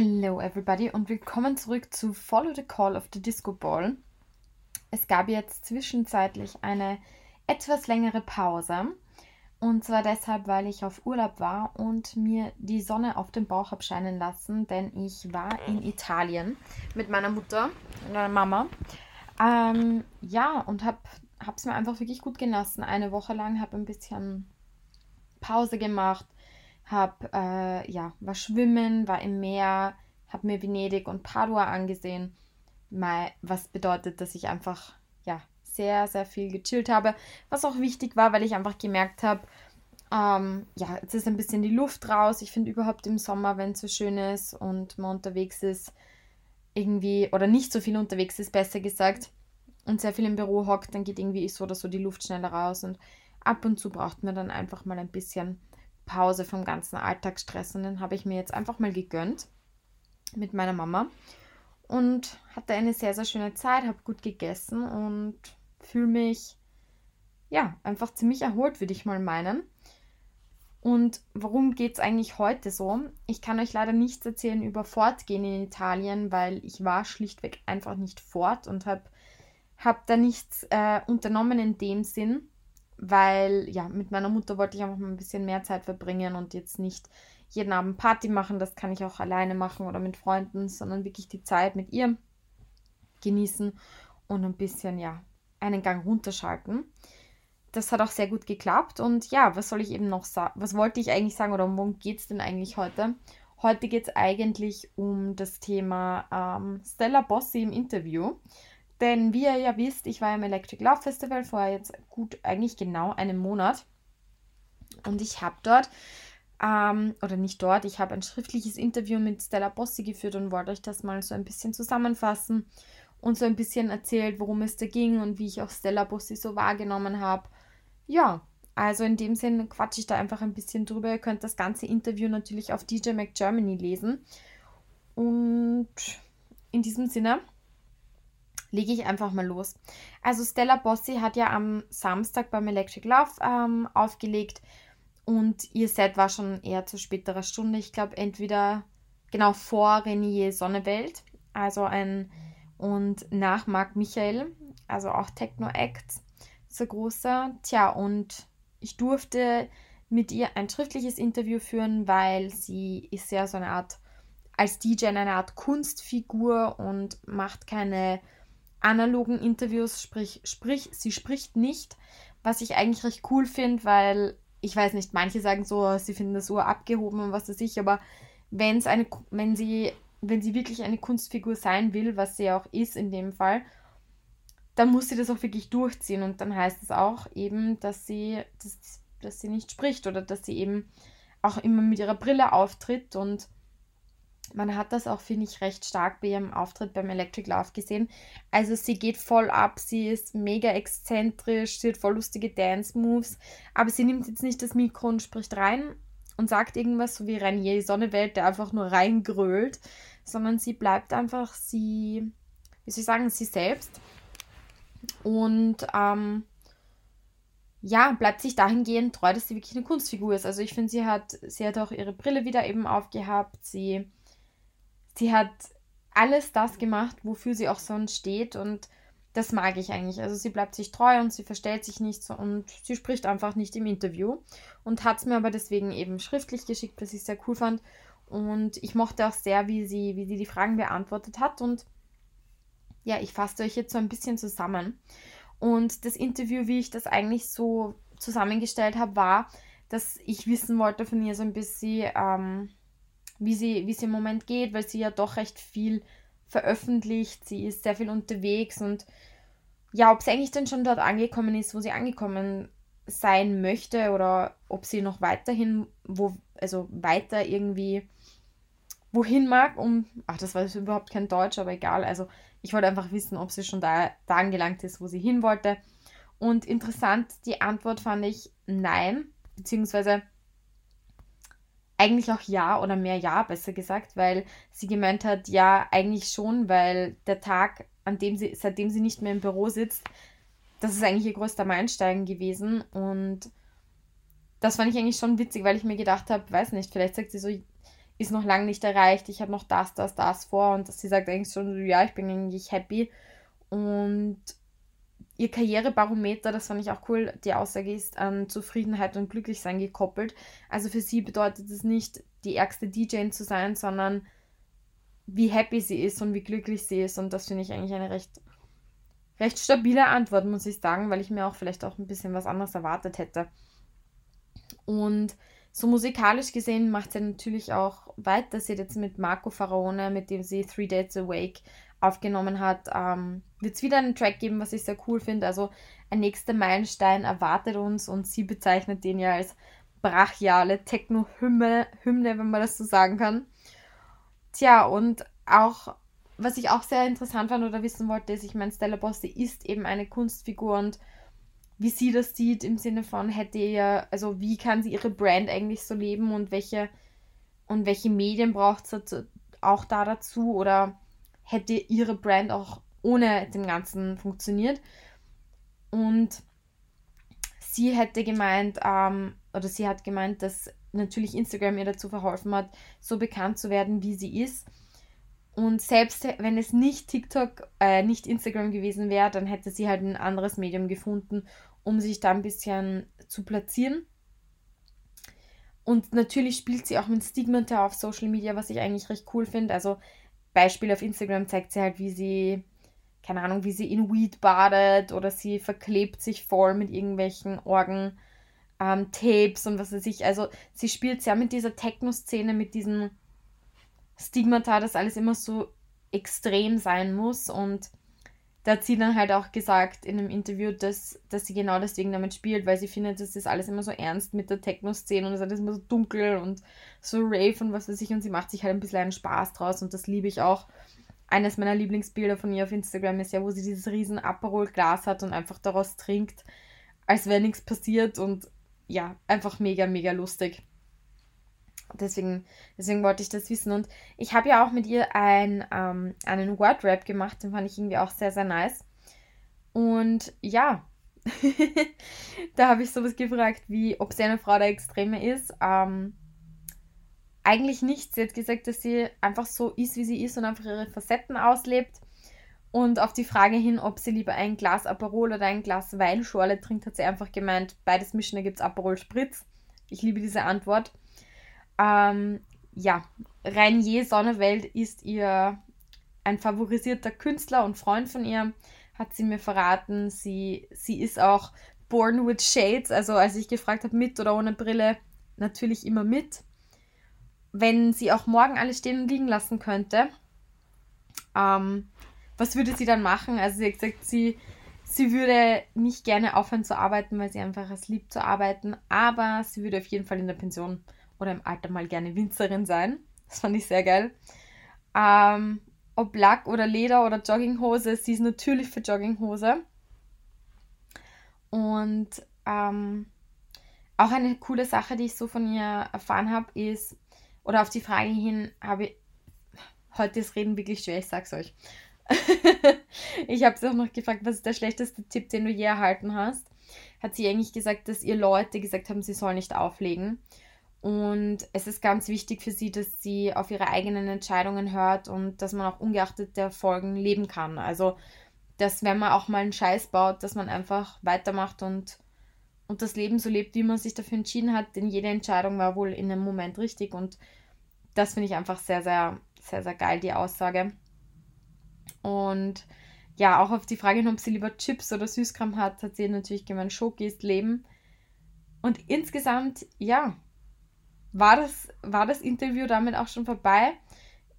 Hello everybody und willkommen zurück zu Follow the Call of the Disco Ball. Es gab jetzt zwischenzeitlich eine etwas längere Pause und zwar deshalb, weil ich auf Urlaub war und mir die Sonne auf den Bauch habe scheinen lassen, denn ich war in Italien mit meiner Mutter und meiner Mama. Ähm, ja, und habe es mir einfach wirklich gut gelassen. Eine Woche lang habe ein bisschen Pause gemacht, hab, äh, ja, war schwimmen, war im Meer, habe mir Venedig und Padua angesehen, mal, was bedeutet, dass ich einfach ja, sehr, sehr viel gechillt habe, was auch wichtig war, weil ich einfach gemerkt habe, ähm, ja, jetzt ist ein bisschen die Luft raus. Ich finde überhaupt im Sommer, wenn es so schön ist und man unterwegs ist, irgendwie, oder nicht so viel unterwegs ist, besser gesagt, und sehr viel im Büro hockt, dann geht irgendwie so oder so die Luft schneller raus. Und ab und zu braucht man dann einfach mal ein bisschen Pause vom ganzen Alltagsstress und den habe ich mir jetzt einfach mal gegönnt mit meiner Mama und hatte eine sehr, sehr schöne Zeit, habe gut gegessen und fühle mich ja einfach ziemlich erholt, würde ich mal meinen. Und warum geht es eigentlich heute so? Ich kann euch leider nichts erzählen über Fortgehen in Italien, weil ich war schlichtweg einfach nicht fort und habe hab da nichts äh, unternommen in dem Sinn weil ja, mit meiner Mutter wollte ich einfach mal ein bisschen mehr Zeit verbringen und jetzt nicht jeden Abend Party machen, das kann ich auch alleine machen oder mit Freunden, sondern wirklich die Zeit mit ihr genießen und ein bisschen, ja, einen Gang runterschalten. Das hat auch sehr gut geklappt und ja, was soll ich eben noch sagen? Was wollte ich eigentlich sagen oder worum geht es denn eigentlich heute? Heute geht es eigentlich um das Thema ähm, Stella Bossi im Interview. Denn wie ihr ja wisst, ich war im Electric Love Festival vor jetzt gut eigentlich genau einem Monat. Und ich habe dort, ähm, oder nicht dort, ich habe ein schriftliches Interview mit Stella Bossi geführt und wollte euch das mal so ein bisschen zusammenfassen und so ein bisschen erzählt, worum es da ging und wie ich auch Stella Bossi so wahrgenommen habe. Ja, also in dem Sinn quatsche ich da einfach ein bisschen drüber. Ihr könnt das ganze Interview natürlich auf DJ Mac Germany lesen. Und in diesem Sinne lege ich einfach mal los. Also Stella Bossi hat ja am Samstag beim Electric Love ähm, aufgelegt und ihr Set war schon eher zu späterer Stunde. Ich glaube entweder genau vor Renier Sonnewelt, also ein und nach Marc Michael, also auch Techno Acts, so großer. Tja, und ich durfte mit ihr ein schriftliches Interview führen, weil sie ist ja so eine Art, als DJ eine Art Kunstfigur und macht keine analogen Interviews, sprich, sprich, sie spricht nicht, was ich eigentlich recht cool finde, weil ich weiß nicht, manche sagen so, sie finden das so abgehoben und was weiß ich, aber wenn eine, wenn sie, wenn sie wirklich eine Kunstfigur sein will, was sie auch ist in dem Fall, dann muss sie das auch wirklich durchziehen und dann heißt es auch eben, dass sie, dass, dass sie nicht spricht oder dass sie eben auch immer mit ihrer Brille auftritt und man hat das auch, finde ich, recht stark bei ihrem Auftritt beim Electric Love gesehen. Also sie geht voll ab, sie ist mega exzentrisch, sie hat voll lustige Dance-Moves, aber sie nimmt jetzt nicht das Mikro und spricht rein und sagt irgendwas, so wie Renier Sonnewelt, der einfach nur reingrölt, sondern sie bleibt einfach sie, wie soll ich sagen, sie selbst. Und ähm, ja, bleibt sich dahingehend treu, dass sie wirklich eine Kunstfigur ist. Also ich finde, sie hat, sie hat auch ihre Brille wieder eben aufgehabt, sie sie hat alles das gemacht, wofür sie auch sonst steht und das mag ich eigentlich. Also sie bleibt sich treu und sie verstellt sich nicht so und sie spricht einfach nicht im Interview und hat es mir aber deswegen eben schriftlich geschickt, was ich sehr cool fand. Und ich mochte auch sehr, wie sie, wie sie die Fragen beantwortet hat. Und ja, ich fasse euch jetzt so ein bisschen zusammen. Und das Interview, wie ich das eigentlich so zusammengestellt habe, war, dass ich wissen wollte von ihr so ein bisschen, ähm, wie sie, wie sie im Moment geht, weil sie ja doch recht viel veröffentlicht. Sie ist sehr viel unterwegs und ja, ob sie eigentlich dann schon dort angekommen ist, wo sie angekommen sein möchte oder ob sie noch weiterhin, wo, also weiter irgendwie wohin mag, um, ach, das war überhaupt kein Deutsch, aber egal, also ich wollte einfach wissen, ob sie schon da, da angelangt ist, wo sie hin wollte. Und interessant, die Antwort fand ich nein, beziehungsweise eigentlich auch ja oder mehr ja, besser gesagt, weil sie gemeint hat, ja, eigentlich schon, weil der Tag, an dem sie, seitdem sie nicht mehr im Büro sitzt, das ist eigentlich ihr größter Meilenstein gewesen. Und das fand ich eigentlich schon witzig, weil ich mir gedacht habe, weiß nicht, vielleicht sagt sie so, ist noch lange nicht erreicht, ich habe noch das, das, das vor und sie sagt eigentlich schon, ja, ich bin eigentlich happy. Und ihr Karrierebarometer, das fand ich auch cool, die Aussage ist an Zufriedenheit und Glücklichsein gekoppelt. Also für sie bedeutet es nicht, die ärgste DJ zu sein, sondern wie happy sie ist und wie glücklich sie ist. Und das finde ich eigentlich eine recht, recht stabile Antwort, muss ich sagen, weil ich mir auch vielleicht auch ein bisschen was anderes erwartet hätte. Und so musikalisch gesehen macht sie natürlich auch weiter. Sie hat jetzt mit Marco Faraone, mit dem sie Three Days Awake aufgenommen hat, ähm, wird es wieder einen Track geben, was ich sehr cool finde. Also ein nächster Meilenstein erwartet uns und sie bezeichnet den ja als brachiale Techno-Hymne, Hymne, wenn man das so sagen kann. Tja, und auch, was ich auch sehr interessant fand oder wissen wollte, ist, ich meine, Stella Bosse ist eben eine Kunstfigur und wie sie das sieht im Sinne von, hätte ihr, also wie kann sie ihre Brand eigentlich so leben und welche und welche Medien braucht sie auch da dazu oder hätte ihre Brand auch ohne dem Ganzen funktioniert. Und sie hätte gemeint, ähm, oder sie hat gemeint, dass natürlich Instagram ihr dazu verholfen hat, so bekannt zu werden, wie sie ist. Und selbst wenn es nicht TikTok, äh, nicht Instagram gewesen wäre, dann hätte sie halt ein anderes Medium gefunden, um sich da ein bisschen zu platzieren. Und natürlich spielt sie auch mit Stigmata auf Social Media, was ich eigentlich recht cool finde. Also Beispiel auf Instagram zeigt sie halt, wie sie, keine Ahnung, wie sie in Weed badet oder sie verklebt sich voll mit irgendwelchen Orgen. Ähm, Tapes und was weiß ich. Also sie spielt sehr mit dieser Techno-Szene, mit diesem Stigmata, dass alles immer so extrem sein muss. Und da hat sie dann halt auch gesagt in einem Interview, dass, dass sie genau deswegen damit spielt, weil sie findet, das ist alles immer so ernst mit der Techno-Szene und es ist alles immer so dunkel und so Rave und was weiß ich und sie macht sich halt ein bisschen einen Spaß draus und das liebe ich auch. Eines meiner Lieblingsbilder von ihr auf Instagram ist ja, wo sie dieses riesen Aperol-Glas hat und einfach daraus trinkt, als wäre nichts passiert und ja, einfach mega, mega lustig. Deswegen, deswegen wollte ich das wissen. Und ich habe ja auch mit ihr ein, ähm, einen Word-Rap gemacht, den fand ich irgendwie auch sehr, sehr nice. Und ja, da habe ich sowas gefragt, wie ob sie eine Frau der Extreme ist. Ähm, eigentlich nicht. Sie hat gesagt, dass sie einfach so ist, wie sie ist und einfach ihre Facetten auslebt. Und auf die Frage hin, ob sie lieber ein Glas Aperol oder ein Glas Weinschorle trinkt, hat sie einfach gemeint, beides mischen, da gibt es Aperol Spritz. Ich liebe diese Antwort. Ähm, ja, Rainier Sonnewelt ist ihr ein favorisierter Künstler und Freund von ihr, hat sie mir verraten. Sie, sie ist auch born with shades, also als ich gefragt habe, mit oder ohne Brille, natürlich immer mit. Wenn sie auch morgen alles stehen und liegen lassen könnte, ähm, was würde sie dann machen? Also sie hat gesagt, sie, sie würde nicht gerne aufhören zu arbeiten, weil sie einfach es liebt zu arbeiten, aber sie würde auf jeden Fall in der Pension oder im Alter mal gerne Winzerin sein. Das fand ich sehr geil. Ähm, ob Lack oder Leder oder Jogginghose, sie ist natürlich für Jogginghose. Und ähm, auch eine coole Sache, die ich so von ihr erfahren habe, ist, oder auf die Frage hin habe ich, heute ist Reden wirklich schwer, ich sag's euch. ich habe sie auch noch gefragt, was ist der schlechteste Tipp, den du je erhalten hast? Hat sie eigentlich gesagt, dass ihr Leute gesagt haben, sie soll nicht auflegen. Und es ist ganz wichtig für sie, dass sie auf ihre eigenen Entscheidungen hört und dass man auch ungeachtet der Folgen leben kann. Also, dass wenn man auch mal einen Scheiß baut, dass man einfach weitermacht und, und das Leben so lebt, wie man sich dafür entschieden hat. Denn jede Entscheidung war wohl in einem Moment richtig. Und das finde ich einfach sehr, sehr, sehr, sehr geil, die Aussage. Und ja, auch auf die Frage, ob sie lieber Chips oder Süßkram hat, hat sie natürlich gemeint, Schoki ist Leben. Und insgesamt, ja, war das, war das Interview damit auch schon vorbei.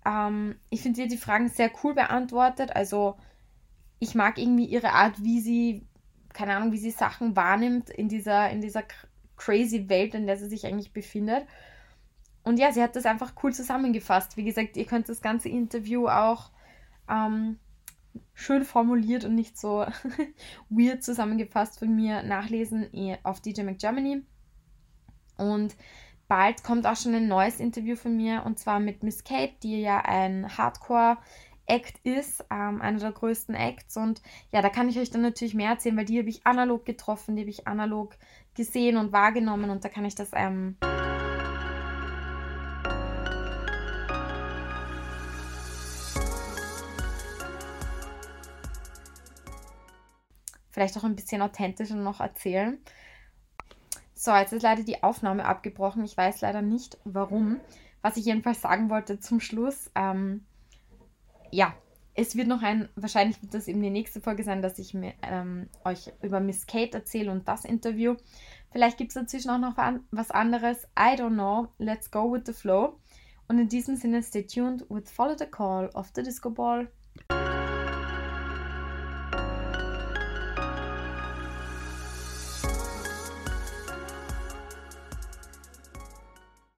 Ähm, ich finde, sie hat die Fragen sehr cool beantwortet. Also ich mag irgendwie ihre Art, wie sie, keine Ahnung, wie sie Sachen wahrnimmt in dieser, in dieser crazy Welt, in der sie sich eigentlich befindet. Und ja, sie hat das einfach cool zusammengefasst. Wie gesagt, ihr könnt das ganze Interview auch ähm, schön formuliert und nicht so weird zusammengefasst von mir nachlesen eh, auf DJ McGermany. Und bald kommt auch schon ein neues Interview von mir und zwar mit Miss Kate, die ja ein Hardcore Act ist, ähm, einer der größten Acts. Und ja, da kann ich euch dann natürlich mehr erzählen, weil die habe ich analog getroffen, die habe ich analog gesehen und wahrgenommen und da kann ich das. Ähm vielleicht auch ein bisschen authentischer noch erzählen. So, jetzt ist leider die Aufnahme abgebrochen. Ich weiß leider nicht warum. Was ich jedenfalls sagen wollte zum Schluss, ähm, ja, es wird noch ein, wahrscheinlich wird das eben die nächste Folge sein, dass ich mir, ähm, euch über Miss Kate erzähle und das Interview. Vielleicht gibt es dazwischen auch noch was anderes. I don't know. Let's go with the flow. Und in diesem Sinne, stay tuned with Follow the Call of the Disco Ball.